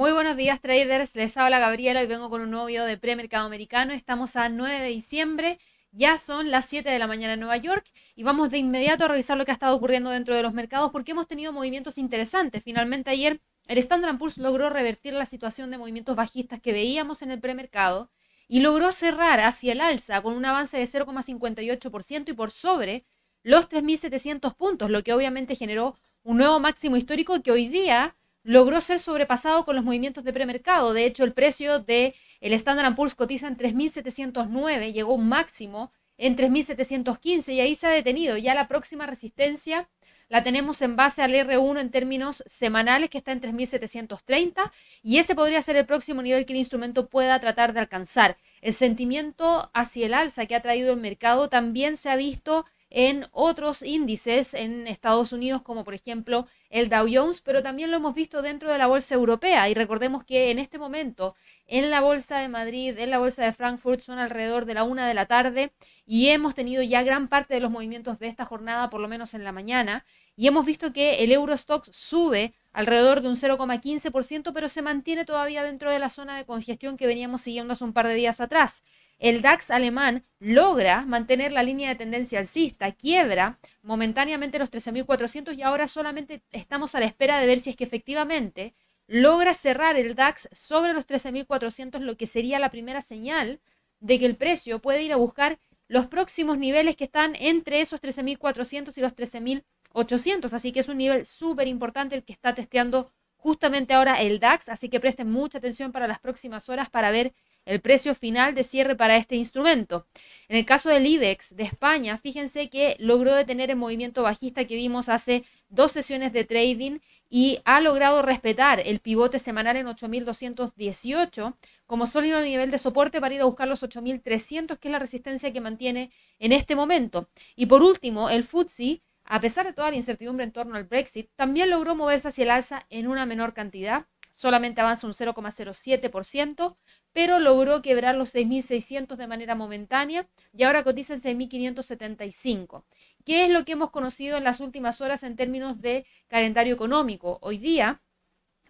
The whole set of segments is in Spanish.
Muy buenos días traders, les habla Gabriela y vengo con un nuevo video de premercado americano. Estamos a 9 de diciembre, ya son las 7 de la mañana en Nueva York y vamos de inmediato a revisar lo que ha estado ocurriendo dentro de los mercados porque hemos tenido movimientos interesantes. Finalmente ayer el Standard Poor's logró revertir la situación de movimientos bajistas que veíamos en el premercado y logró cerrar hacia el alza con un avance de 0,58% y por sobre los 3.700 puntos, lo que obviamente generó un nuevo máximo histórico que hoy día logró ser sobrepasado con los movimientos de premercado. De hecho, el precio de el Standard Poor's cotiza en 3.709, llegó un máximo en 3.715 y ahí se ha detenido. Ya la próxima resistencia la tenemos en base al R1 en términos semanales que está en 3.730 y ese podría ser el próximo nivel que el instrumento pueda tratar de alcanzar. El sentimiento hacia el alza que ha traído el mercado también se ha visto en otros índices en Estados Unidos, como por ejemplo el Dow Jones, pero también lo hemos visto dentro de la bolsa europea. Y recordemos que en este momento en la bolsa de Madrid, en la bolsa de Frankfurt, son alrededor de la una de la tarde y hemos tenido ya gran parte de los movimientos de esta jornada, por lo menos en la mañana, y hemos visto que el Eurostox sube alrededor de un 0,15%, pero se mantiene todavía dentro de la zona de congestión que veníamos siguiendo hace un par de días atrás el DAX alemán logra mantener la línea de tendencia alcista, quiebra momentáneamente los 13.400 y ahora solamente estamos a la espera de ver si es que efectivamente logra cerrar el DAX sobre los 13.400, lo que sería la primera señal de que el precio puede ir a buscar los próximos niveles que están entre esos 13.400 y los 13.800. Así que es un nivel súper importante el que está testeando justamente ahora el DAX. Así que presten mucha atención para las próximas horas para ver el precio final de cierre para este instrumento. En el caso del IBEX de España, fíjense que logró detener el movimiento bajista que vimos hace dos sesiones de trading y ha logrado respetar el pivote semanal en 8.218 como sólido nivel de soporte para ir a buscar los 8.300, que es la resistencia que mantiene en este momento. Y por último, el FTSE, a pesar de toda la incertidumbre en torno al Brexit, también logró moverse hacia el alza en una menor cantidad, solamente avanza un 0,07%, pero logró quebrar los 6.600 de manera momentánea y ahora cotiza en 6.575. ¿Qué es lo que hemos conocido en las últimas horas en términos de calendario económico? Hoy día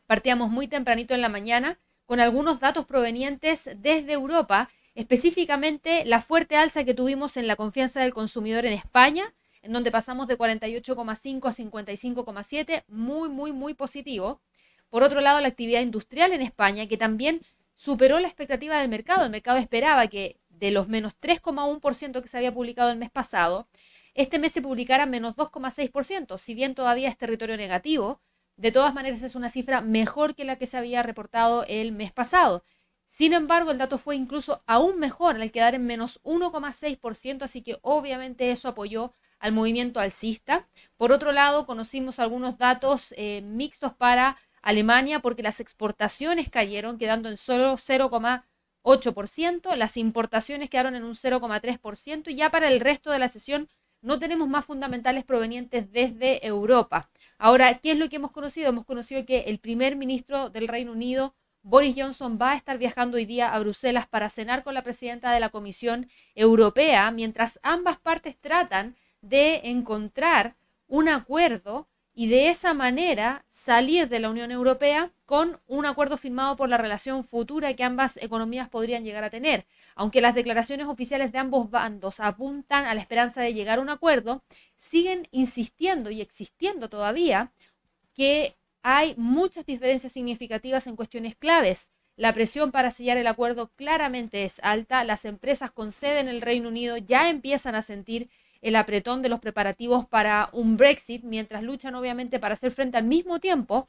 partíamos muy tempranito en la mañana con algunos datos provenientes desde Europa, específicamente la fuerte alza que tuvimos en la confianza del consumidor en España, en donde pasamos de 48,5 a 55,7, muy, muy, muy positivo. Por otro lado, la actividad industrial en España, que también superó la expectativa del mercado. El mercado esperaba que de los menos 3,1% que se había publicado el mes pasado, este mes se publicara menos 2,6%. Si bien todavía es territorio negativo, de todas maneras es una cifra mejor que la que se había reportado el mes pasado. Sin embargo, el dato fue incluso aún mejor al quedar en menos 1,6%, así que obviamente eso apoyó al movimiento alcista. Por otro lado, conocimos algunos datos eh, mixtos para Alemania porque las exportaciones cayeron, quedando en solo 0,8%, las importaciones quedaron en un 0,3% y ya para el resto de la sesión no tenemos más fundamentales provenientes desde Europa. Ahora, ¿qué es lo que hemos conocido? Hemos conocido que el primer ministro del Reino Unido, Boris Johnson, va a estar viajando hoy día a Bruselas para cenar con la presidenta de la Comisión Europea, mientras ambas partes tratan de encontrar un acuerdo y de esa manera salir de la Unión Europea con un acuerdo firmado por la relación futura que ambas economías podrían llegar a tener. Aunque las declaraciones oficiales de ambos bandos apuntan a la esperanza de llegar a un acuerdo, siguen insistiendo y existiendo todavía que hay muchas diferencias significativas en cuestiones claves. La presión para sellar el acuerdo claramente es alta. Las empresas con sede en el Reino Unido ya empiezan a sentir el apretón de los preparativos para un Brexit, mientras luchan obviamente para hacer frente al mismo tiempo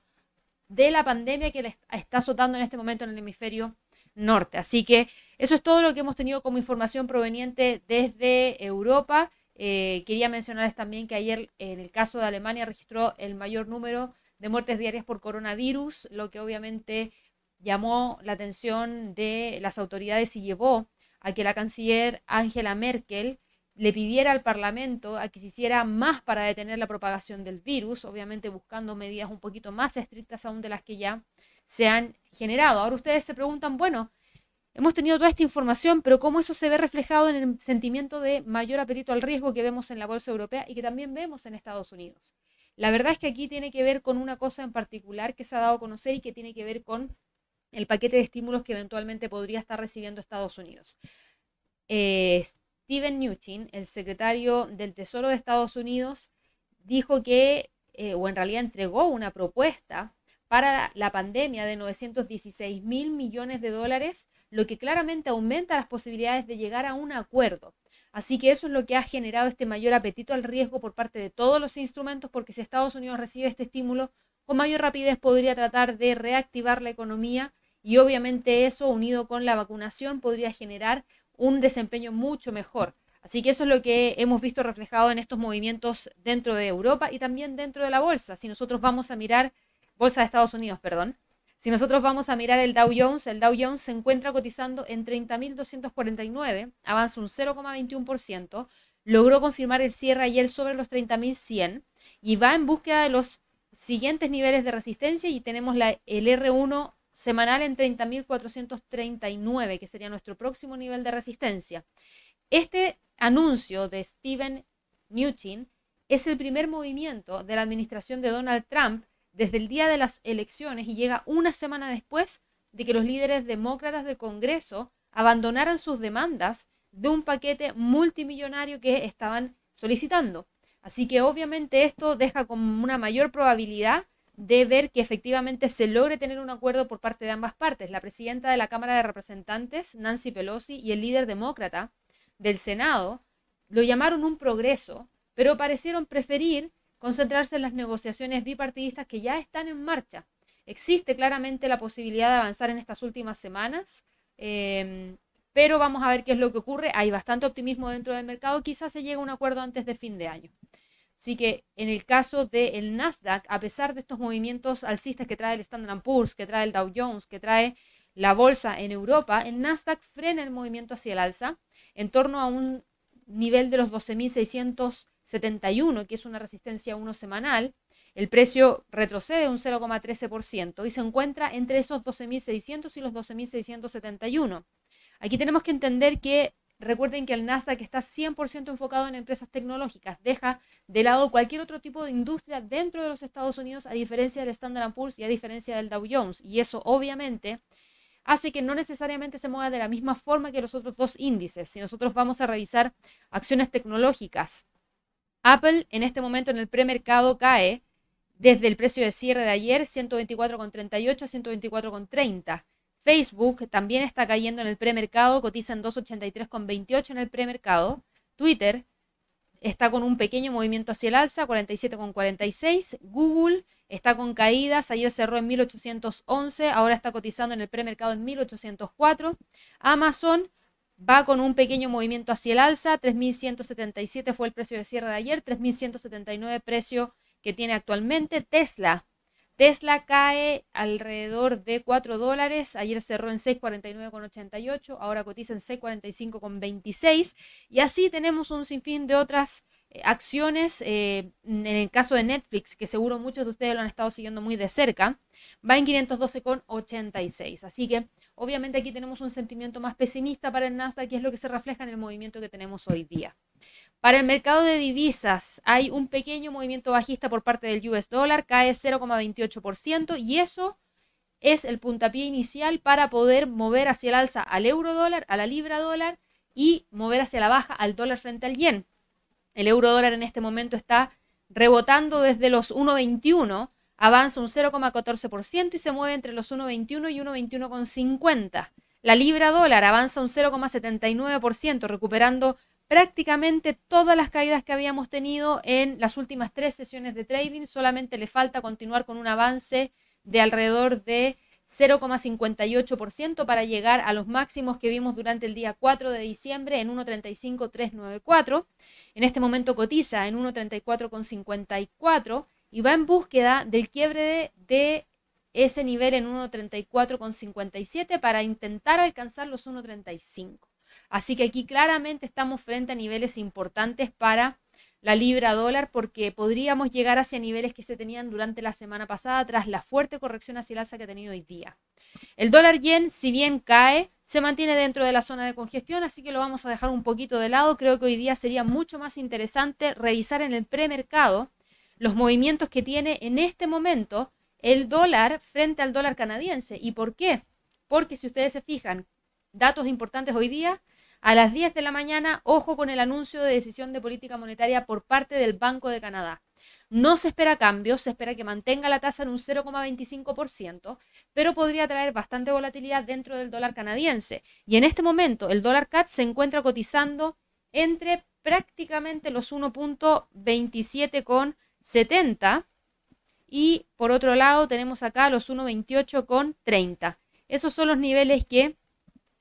de la pandemia que está azotando en este momento en el hemisferio norte. Así que eso es todo lo que hemos tenido como información proveniente desde Europa. Eh, quería mencionarles también que ayer en el caso de Alemania registró el mayor número de muertes diarias por coronavirus, lo que obviamente llamó la atención de las autoridades y llevó a que la canciller Angela Merkel le pidiera al Parlamento a que se hiciera más para detener la propagación del virus, obviamente buscando medidas un poquito más estrictas aún de las que ya se han generado. Ahora ustedes se preguntan, bueno, hemos tenido toda esta información, pero ¿cómo eso se ve reflejado en el sentimiento de mayor apetito al riesgo que vemos en la bolsa europea y que también vemos en Estados Unidos? La verdad es que aquí tiene que ver con una cosa en particular que se ha dado a conocer y que tiene que ver con el paquete de estímulos que eventualmente podría estar recibiendo Estados Unidos. Eh, Steven Mnuchin, el secretario del Tesoro de Estados Unidos, dijo que, eh, o en realidad entregó una propuesta para la pandemia de 916 mil millones de dólares, lo que claramente aumenta las posibilidades de llegar a un acuerdo. Así que eso es lo que ha generado este mayor apetito al riesgo por parte de todos los instrumentos, porque si Estados Unidos recibe este estímulo, con mayor rapidez podría tratar de reactivar la economía y obviamente eso unido con la vacunación podría generar un desempeño mucho mejor. Así que eso es lo que hemos visto reflejado en estos movimientos dentro de Europa y también dentro de la bolsa. Si nosotros vamos a mirar, bolsa de Estados Unidos, perdón, si nosotros vamos a mirar el Dow Jones, el Dow Jones se encuentra cotizando en 30.249, avanza un 0,21%, logró confirmar el cierre ayer sobre los 30.100 y va en búsqueda de los siguientes niveles de resistencia y tenemos la, el R1 semanal en 30.439, que sería nuestro próximo nivel de resistencia. Este anuncio de Steven Mnuchin es el primer movimiento de la administración de Donald Trump desde el día de las elecciones y llega una semana después de que los líderes demócratas del Congreso abandonaran sus demandas de un paquete multimillonario que estaban solicitando. Así que obviamente esto deja como una mayor probabilidad de ver que efectivamente se logre tener un acuerdo por parte de ambas partes. La presidenta de la Cámara de Representantes, Nancy Pelosi, y el líder demócrata del Senado lo llamaron un progreso, pero parecieron preferir concentrarse en las negociaciones bipartidistas que ya están en marcha. Existe claramente la posibilidad de avanzar en estas últimas semanas, em, pero vamos a ver qué es lo que ocurre. Hay bastante optimismo dentro del mercado, quizás se llegue a un acuerdo antes de fin de año. Así que en el caso del Nasdaq, a pesar de estos movimientos alcistas que trae el Standard Poor's, que trae el Dow Jones, que trae la bolsa en Europa, el Nasdaq frena el movimiento hacia el alza en torno a un nivel de los 12.671, que es una resistencia 1 semanal. El precio retrocede un 0,13% y se encuentra entre esos 12.600 y los 12.671. Aquí tenemos que entender que recuerden que el Nasdaq está 100% enfocado en empresas tecnológicas, deja de lado cualquier otro tipo de industria dentro de los Estados Unidos, a diferencia del Standard Poor's y a diferencia del Dow Jones. Y eso obviamente hace que no necesariamente se mueva de la misma forma que los otros dos índices. Si nosotros vamos a revisar acciones tecnológicas, Apple en este momento en el premercado cae desde el precio de cierre de ayer 124,38 a 124,30. Facebook también está cayendo en el premercado, cotiza en 283,28 en el premercado. Twitter está con un pequeño movimiento hacia el alza, 47,46. Google está con caídas, ayer cerró en 1811, ahora está cotizando en el premercado en 1804. Amazon va con un pequeño movimiento hacia el alza, 3.177 fue el precio de cierre de ayer, 3.179 precio que tiene actualmente. Tesla, Tesla cae alrededor de 4 dólares, ayer cerró en 6.49,88, ahora cotiza en 6.45,26 y así tenemos un sinfín de otras eh, acciones, eh, en el caso de Netflix, que seguro muchos de ustedes lo han estado siguiendo muy de cerca, va en 512,86. Así que obviamente aquí tenemos un sentimiento más pesimista para el Nasdaq, que es lo que se refleja en el movimiento que tenemos hoy día. Para el mercado de divisas hay un pequeño movimiento bajista por parte del US dólar, cae 0,28% y eso es el puntapié inicial para poder mover hacia el alza al euro dólar, a la libra dólar y mover hacia la baja al dólar frente al yen. El euro dólar en este momento está rebotando desde los 1,21, avanza un 0,14% y se mueve entre los 1,21 y 1,21,50. La libra dólar avanza un 0,79%, recuperando prácticamente todas las caídas que habíamos tenido en las últimas tres sesiones de trading. Solamente le falta continuar con un avance de alrededor de 0,58% para llegar a los máximos que vimos durante el día 4 de diciembre en 1.35.394. En este momento cotiza en 1.34.54 y va en búsqueda del quiebre de, ese nivel en 1.34.57 para intentar alcanzar los 1.35. Así que aquí claramente estamos frente a niveles importantes para la libra dólar porque podríamos llegar hacia niveles que se tenían durante la semana pasada tras la fuerte corrección hacia el alza que ha tenido hoy día. El dólar yen, si bien cae, se mantiene dentro de la zona de congestión, así que lo vamos a dejar un poquito de lado. Creo que hoy día sería mucho más interesante revisar en el premercado los movimientos que tiene en este momento el dólar frente al dólar canadiense. ¿Y por qué? porque si ustedes se fijan, datos importantes hoy día, a las 10 de la mañana, ojo con el anuncio de decisión de política monetaria por parte del Banco de Canadá. No se espera cambios, se espera que mantenga la tasa en un 0,25%, pero podría traer bastante volatilidad dentro del dólar canadiense. Y en este momento el dólar CAT se encuentra cotizando entre prácticamente los 1.27,70 y por otro lado tenemos acá los 1.28,30. Esos son los niveles que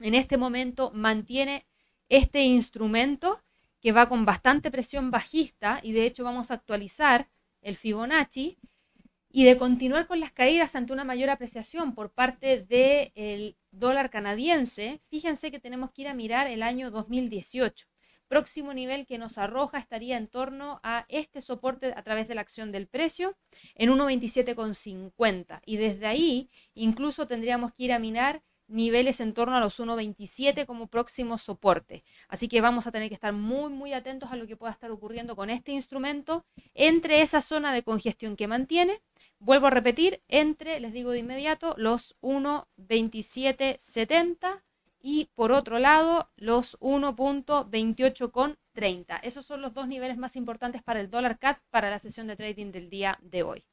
en este momento mantiene este instrumento que va con bastante presión bajista y de hecho vamos a actualizar el Fibonacci y de continuar con las caídas ante una mayor apreciación por parte del dólar canadiense, fíjense que tenemos que ir a mirar el año 2018. Próximo nivel que nos arroja estaría en torno a este soporte a través de la acción del precio en 1.27,50. Y desde ahí incluso tendríamos que ir a mirar niveles en torno a los 1.27 como próximo soporte. Así que vamos a tener que estar muy, muy atentos a lo que pueda estar ocurriendo con este instrumento entre esa zona de congestión que mantiene. Vuelvo a repetir, entre, les digo de inmediato, los 1.2770 y por otro lado los 1.2830. Esos son los dos niveles más importantes para el dólar CAT para la sesión de trading del día de hoy.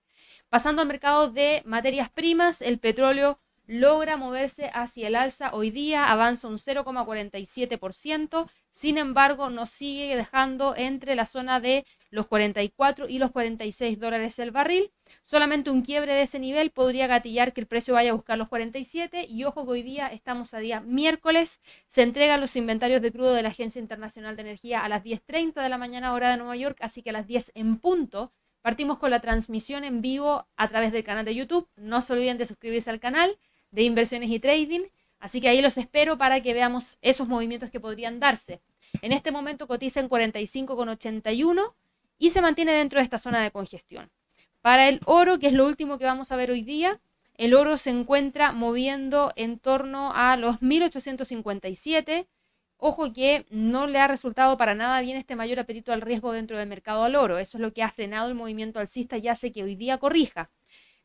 Pasando al mercado de materias primas, el petróleo logra moverse hacia el alza hoy día, avanza un 0,47%, sin embargo nos sigue dejando entre la zona de los 44 y los 46 dólares el barril. Solamente un quiebre de ese nivel podría gatillar que el precio vaya a buscar los 47 y ojo que hoy día estamos a día miércoles, se entregan los inventarios de crudo de la Agencia Internacional de Energía a las 10.30 de la mañana hora de Nueva York, así que a las 10 en punto. Partimos con la transmisión en vivo a través del canal de YouTube. No se olviden de suscribirse al canal de inversiones y trading. Así que ahí los espero para que veamos esos movimientos que podrían darse. En este momento cotiza en 45,81 y se mantiene dentro de esta zona de congestión. Para el oro, que es lo último que vamos a ver hoy día, el oro se encuentra moviendo en torno a los 1857. Ojo que no le ha resultado para nada bien este mayor apetito al riesgo dentro del mercado al oro. Eso es lo que ha frenado el movimiento alcista y hace que hoy día corrija.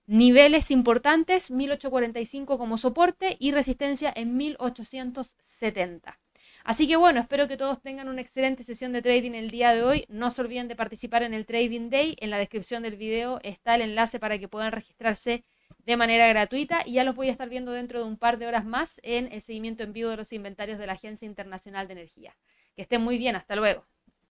Niveles importantes, 1845 como soporte y resistencia en 1870. Así que bueno, espero que todos tengan una excelente sesión de trading el día de hoy. No se olviden de participar en el Trading Day. En la descripción del video está el enlace para que puedan registrarse de manera gratuita y ya los voy a estar viendo dentro de un par de horas más en el seguimiento en vivo de los inventarios de la Agencia Internacional de Energía. Que estén muy bien, hasta luego.